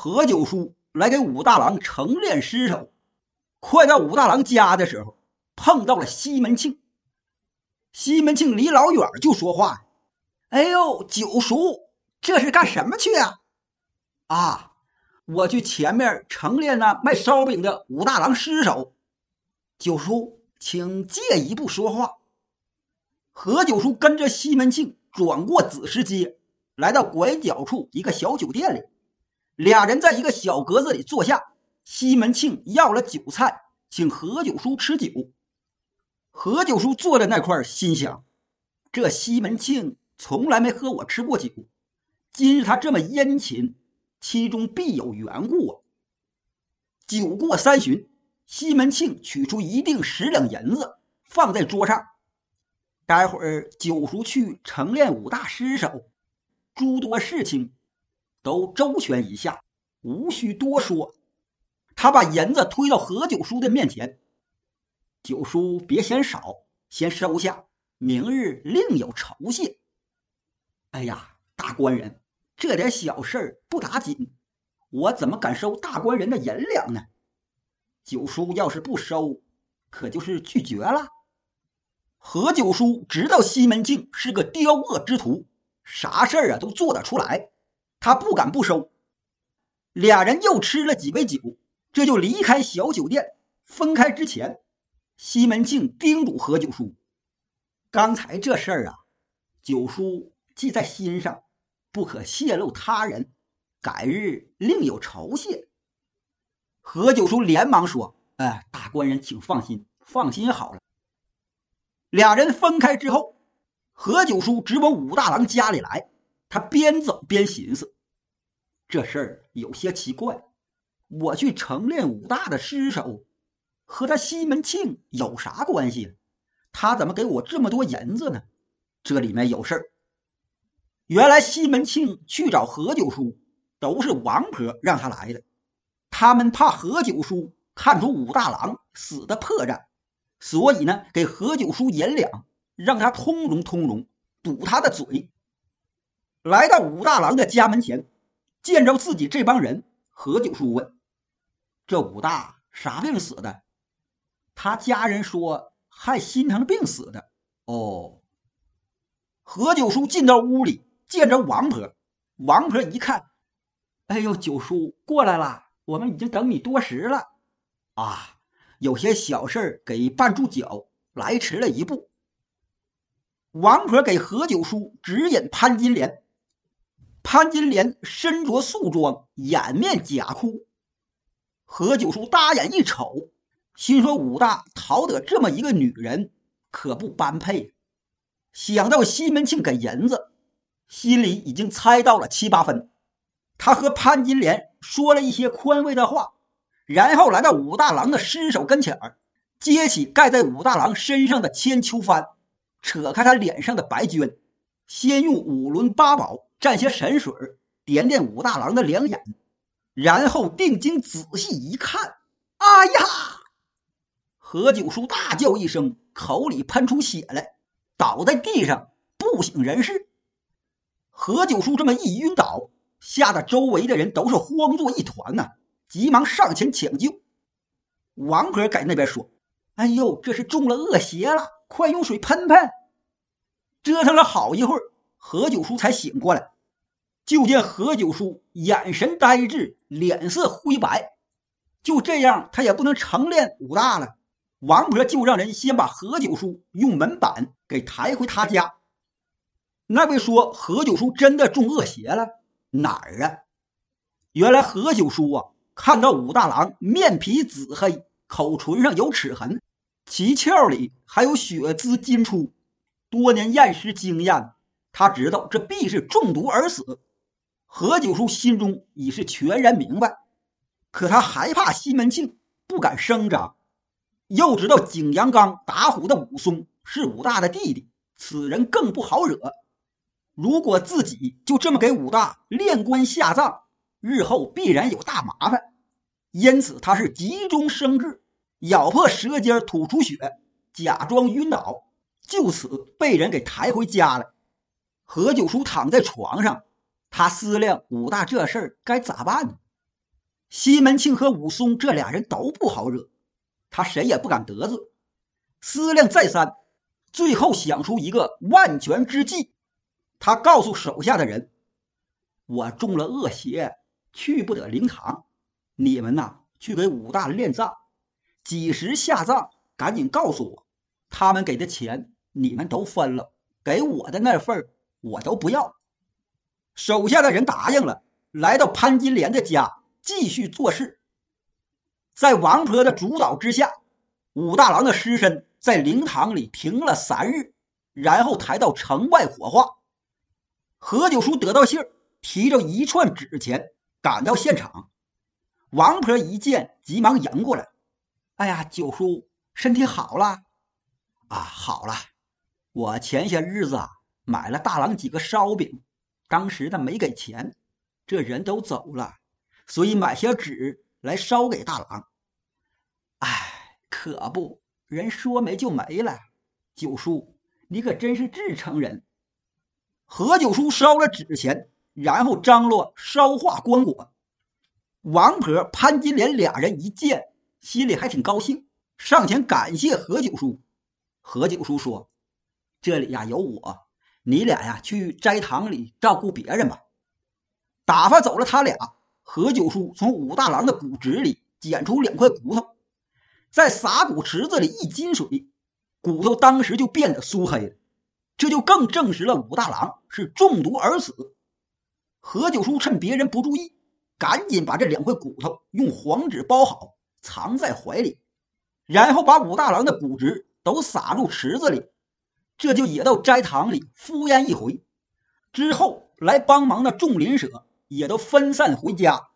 何九叔来给武大郎成殓尸首。快到武大郎家的时候，碰到了西门庆。西门庆离老远就说话：“哎呦，九叔，这是干什么去啊？”“啊，我去前面成殓那卖烧饼的武大郎尸首。”“九叔，请借一步说话。”何九叔跟着西门庆转过子时街，来到拐角处一个小酒店里，俩人在一个小格子里坐下。西门庆要了酒菜，请何九叔吃酒。何九叔坐在那块心想：这西门庆从来没和我吃过酒，今日他这么殷勤，其中必有缘故啊。酒过三巡，西门庆取出一锭十两银子放在桌上，待会儿九叔去承练五大尸首，诸多事情都周全一下，无需多说。他把银子推到何九叔的面前，九叔别嫌少，先收下，明日另有酬谢。哎呀，大官人，这点小事不打紧，我怎么敢收大官人的银两呢？九叔要是不收，可就是拒绝了。何九叔知道西门庆是个刁恶之徒，啥事儿啊都做得出来，他不敢不收。俩人又吃了几杯酒。这就离开小酒店。分开之前，西门庆叮嘱何九叔：“刚才这事儿啊，九叔记在心上，不可泄露他人。改日另有酬谢。”何九叔连忙说：“哎，大官人请放心，放心好了。”俩人分开之后，何九叔直往武大郎家里来。他边走边寻思：这事儿有些奇怪。我去承练武大的尸首，和他西门庆有啥关系？他怎么给我这么多银子呢？这里面有事儿。原来西门庆去找何九叔，都是王婆让他来的。他们怕何九叔看出武大郎死的破绽，所以呢，给何九叔银两，让他通融通融，堵他的嘴。来到武大郎的家门前，见着自己这帮人，何九叔问。这武大啥病死的？他家人说害心疼病死的。哦。何九叔进到屋里，见着王婆。王婆一看，哎呦，九叔过来了，我们已经等你多时了。啊，有些小事给绊住脚，来迟了一步。王婆给何九叔指引潘金莲。潘金莲身着素装，掩面假哭。何九叔大眼一瞅，心说：“武大讨得这么一个女人，可不般配。”想到西门庆给银子，心里已经猜到了七八分。他和潘金莲说了一些宽慰的话，然后来到武大郎的尸首跟前儿，揭起盖在武大郎身上的千秋幡，扯开他脸上的白绢，先用五轮八宝蘸些神水，点点武大郎的两眼。然后定睛仔细一看，哎呀！何九叔大叫一声，口里喷出血来，倒在地上不省人事。何九叔这么一晕倒，吓得周围的人都是慌作一团呐，急忙上前抢救。王婆在那边说：“哎呦，这是中了恶邪了，快用水喷喷！”折腾了好一会儿，何九叔才醒过来。就见何九叔眼神呆滞，脸色灰白，就这样，他也不能成练武大了。王婆就让人先把何九叔用门板给抬回他家。那位说何九叔真的中恶邪了？哪儿啊？原来何九叔啊，看到武大郎面皮紫黑，口唇上有齿痕，脐鞘里还有血滋金出，多年验尸经验，他知道这必是中毒而死。何九叔心中已是全然明白，可他害怕西门庆，不敢声张。又知道景阳冈打虎的武松是武大的弟弟，此人更不好惹。如果自己就这么给武大练官下葬，日后必然有大麻烦。因此，他是急中生智，咬破舌尖吐出血，假装晕倒，就此被人给抬回家了。何九叔躺在床上。他思量武大这事儿该咋办呢？西门庆和武松这俩人都不好惹，他谁也不敢得罪。思量再三，最后想出一个万全之计。他告诉手下的人：“我中了恶邪，去不得灵堂。你们呐，去给武大殓葬，几时下葬，赶紧告诉我。他们给的钱，你们都分了，给我的那份我都不要。”手下的人答应了，来到潘金莲的家。继续做事，在王婆的主导之下，武大郎的尸身在灵堂里停了三日，然后抬到城外火化。何九叔得到信，提着一串纸钱赶到现场。王婆一见，急忙迎过来：“哎呀，九叔，身体好了？啊，好了。我前些日子啊，买了大郎几个烧饼，当时他没给钱，这人都走了。”所以买些纸来烧给大郎。哎，可不，人说没就没了。九叔，你可真是至诚人。何九叔烧了纸钱，然后张罗烧化棺椁。王婆、潘金莲俩人一见，心里还挺高兴，上前感谢何九叔。何九叔说：“这里呀有我，你俩呀去斋堂里照顾别人吧。”打发走了他俩。何九叔从武大郎的骨殖里捡出两块骨头，在撒骨池子里一浸水，骨头当时就变得酥黑了，这就更证实了武大郎是中毒而死。何九叔趁别人不注意，赶紧把这两块骨头用黄纸包好，藏在怀里，然后把武大郎的骨殖都撒入池子里，这就也到斋堂里敷衍一回。之后来帮忙的众邻舍。也都分散回家。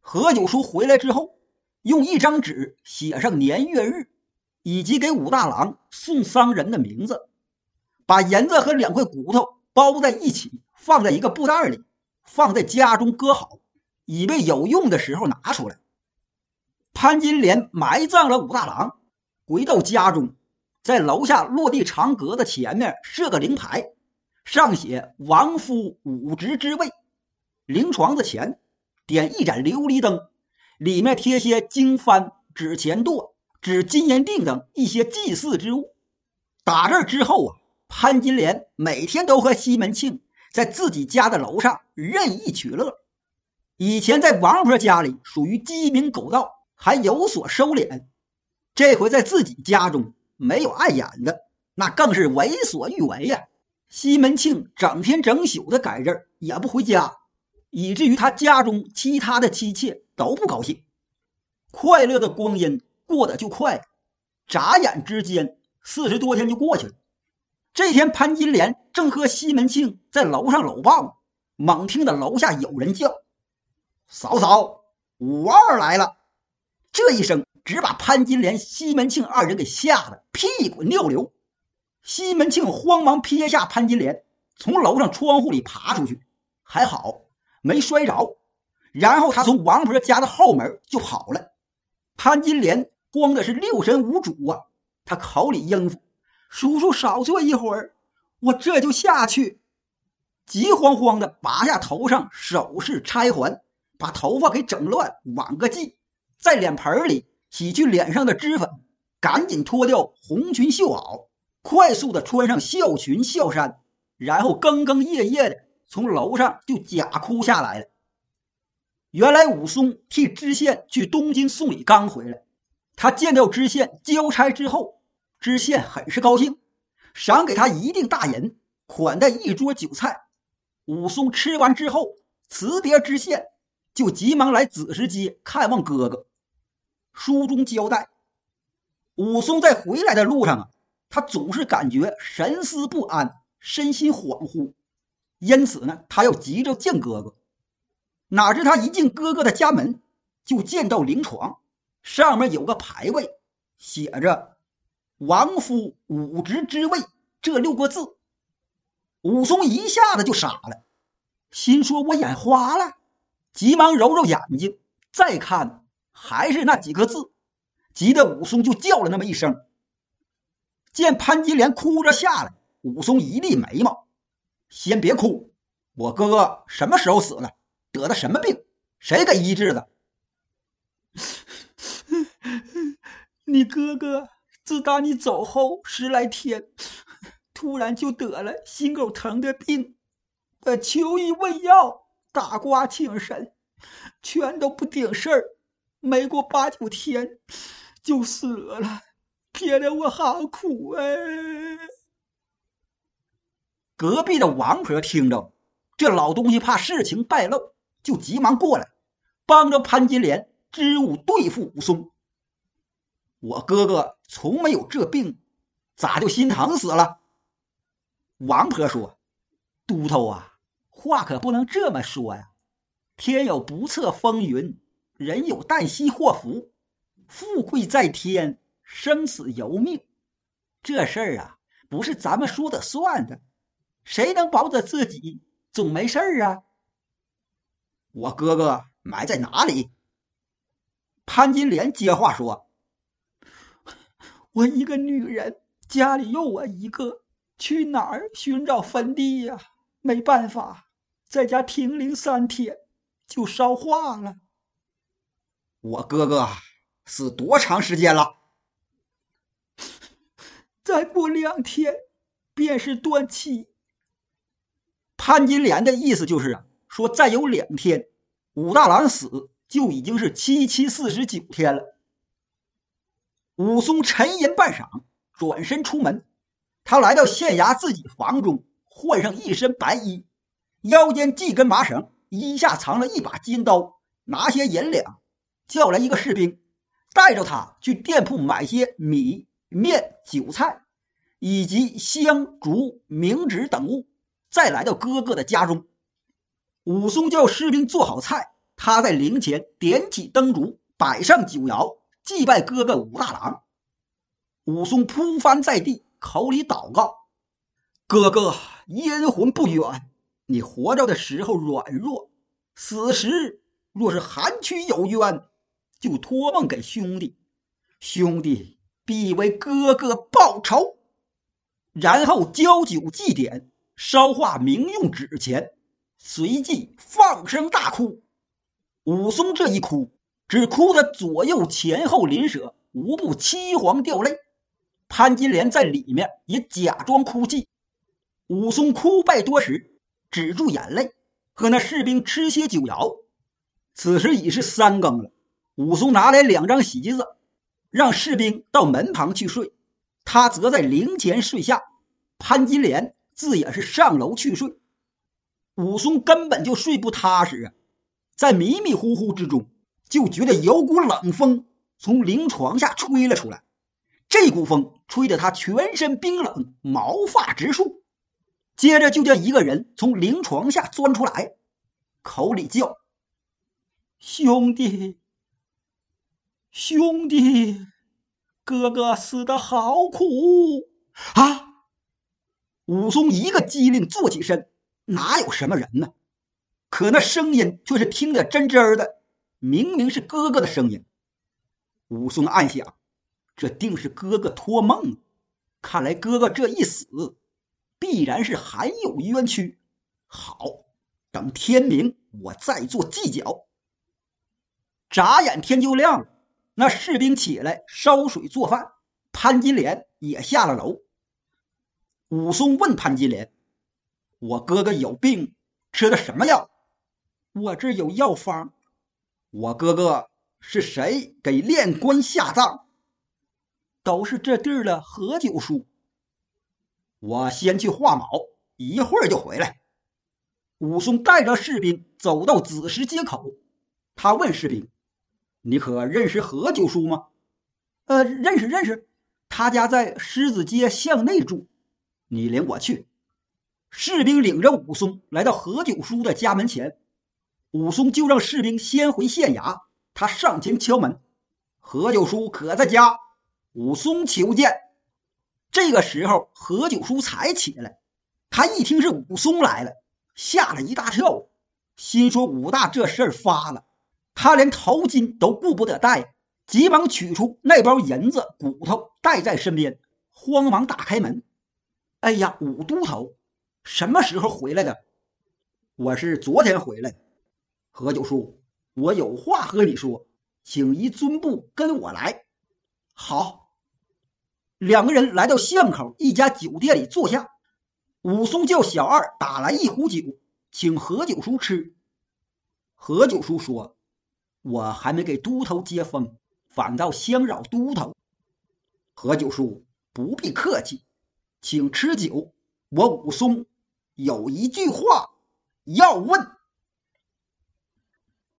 何九叔回来之后，用一张纸写上年月日，以及给武大郎送丧人的名字，把银子和两块骨头包在一起，放在一个布袋里，放在家中搁好，以备有用的时候拿出来。潘金莲埋葬了武大郎，回到家中，在楼下落地长阁的前面设个灵牌，上写“王夫武职之位”。灵床子前点一盏琉璃灯，里面贴些经幡、纸钱垛、纸金银锭等一些祭祀之物。打这之后啊，潘金莲每天都和西门庆在自己家的楼上任意取乐。以前在王婆家里属于鸡鸣狗盗，还有所收敛；这回在自己家中没有碍眼的，那更是为所欲为呀。西门庆整天整宿的在这，也不回家。以至于他家中其他的妻妾都不高兴，快乐的光阴过得就快，眨眼之间四十多天就过去了。这天，潘金莲正和西门庆在楼上搂抱，猛听到楼下有人叫：“嫂嫂，五二来了！”这一声只把潘金莲、西门庆二人给吓得屁滚尿流。西门庆慌忙撇下潘金莲，从楼上窗户里爬出去，还好。没摔着，然后他从王婆家的后门就跑了。潘金莲慌的是六神无主啊！他口里应付：“叔叔少坐一会儿，我这就下去。”急慌慌的拔下头上首饰钗环，把头发给整乱，挽个髻，在脸盆里洗去脸上的脂粉，赶紧脱掉红裙绣袄，快速的穿上孝裙孝衫，然后更更夜夜的。从楼上就假哭下来了。原来武松替知县去东京送礼刚回来，他见到知县交差之后，知县很是高兴，赏给他一锭大银，款待一桌酒菜。武松吃完之后辞别知县，就急忙来紫石街看望哥哥。书中交代，武松在回来的路上啊，他总是感觉神思不安，身心恍惚。因此呢，他要急着见哥哥。哪知他一进哥哥的家门，就见到灵床，上面有个牌位，写着“王夫武职之位”这六个字。武松一下子就傻了，心说：“我眼花了。”急忙揉揉眼睛，再看还是那几个字，急得武松就叫了那么一声。见潘金莲哭着下来，武松一立眉毛。先别哭，我哥哥什么时候死了？得的什么病？谁给医治的？你哥哥自打你走后十来天，突然就得了心口疼的病，呃，求医问药，打卦请神，全都不顶事儿，没过八九天就死了，憋得我好苦哎。隔壁的王婆听着，这老东西怕事情败露，就急忙过来，帮着潘金莲支吾对付武松。我哥哥从没有这病，咋就心疼死了？王婆说：“都头啊，话可不能这么说呀。天有不测风云，人有旦夕祸福，富贵在天，生死由命。这事儿啊，不是咱们说的算的。”谁能保着自己总没事儿啊？我哥哥埋在哪里？潘金莲接话说：“我一个女人，家里又我一个，去哪儿寻找坟地呀？没办法，在家停灵三天，就烧化了。我哥哥死多长时间了？再过两天，便是断气。”潘金莲的意思就是啊，说再有两天，武大郎死就已经是七七四十九天了。武松沉吟半晌，转身出门。他来到县衙自己房中，换上一身白衣，腰间系根麻绳，衣下藏了一把金刀，拿些银两，叫来一个士兵，带着他去店铺买些米面、酒菜，以及香烛、冥纸等物。再来到哥哥的家中，武松叫士兵做好菜，他在灵前点起灯烛，摆上酒肴，祭拜哥哥武大郎。武松扑翻在地，口里祷告：“哥哥阴魂不远，你活着的时候软弱，死时若是寒屈有冤，就托梦给兄弟，兄弟必为哥哥报仇。”然后浇酒祭奠。烧化冥用纸钱，随即放声大哭。武松这一哭，只哭得左右前后邻舍无不凄惶掉泪。潘金莲在里面也假装哭泣。武松哭败多时，止住眼泪，和那士兵吃些酒肴。此时已是三更了。武松拿来两张席子，让士兵到门旁去睡，他则在灵前睡下。潘金莲。自也是上楼去睡，武松根本就睡不踏实啊，在迷迷糊糊之中，就觉得有股冷风从灵床下吹了出来，这股风吹得他全身冰冷，毛发直竖。接着就见一个人从灵床下钻出来，口里叫：“兄弟，兄弟，哥哥死的好苦啊！”武松一个机灵，坐起身，哪有什么人呢？可那声音却是听得真真儿的，明明是哥哥的声音。武松暗想，这定是哥哥托梦。看来哥哥这一死，必然是含有冤屈。好，等天明，我再做计较。眨眼天就亮了，那士兵起来烧水做饭，潘金莲也下了楼。武松问潘金莲：“我哥哥有病，吃的什么药？我这有药方。我哥哥是谁给练官下葬？都是这地儿的何九叔。我先去画卯，一会儿就回来。”武松带着士兵走到子时街口，他问士兵：“你可认识何九叔吗？”“呃，认识，认识。他家在狮子街巷内住。”你领我去。士兵领着武松来到何九叔的家门前，武松就让士兵先回县衙。他上前敲门：“何九叔可在家？”武松求见。这个时候，何九叔才起来。他一听是武松来了，吓了一大跳，心说：“武大这事儿发了。”他连头巾都顾不得戴，急忙取出那包银子、骨头带在身边，慌忙打开门。哎呀，武都头，什么时候回来的？我是昨天回来。何九叔，我有话和你说，请一尊部跟我来。好，两个人来到巷口一家酒店里坐下。武松叫小二打来一壶酒，请何九叔吃。何九叔说：“我还没给都头接风，反倒相扰都头。”何九叔不必客气，请吃酒。我武松有一句话要问。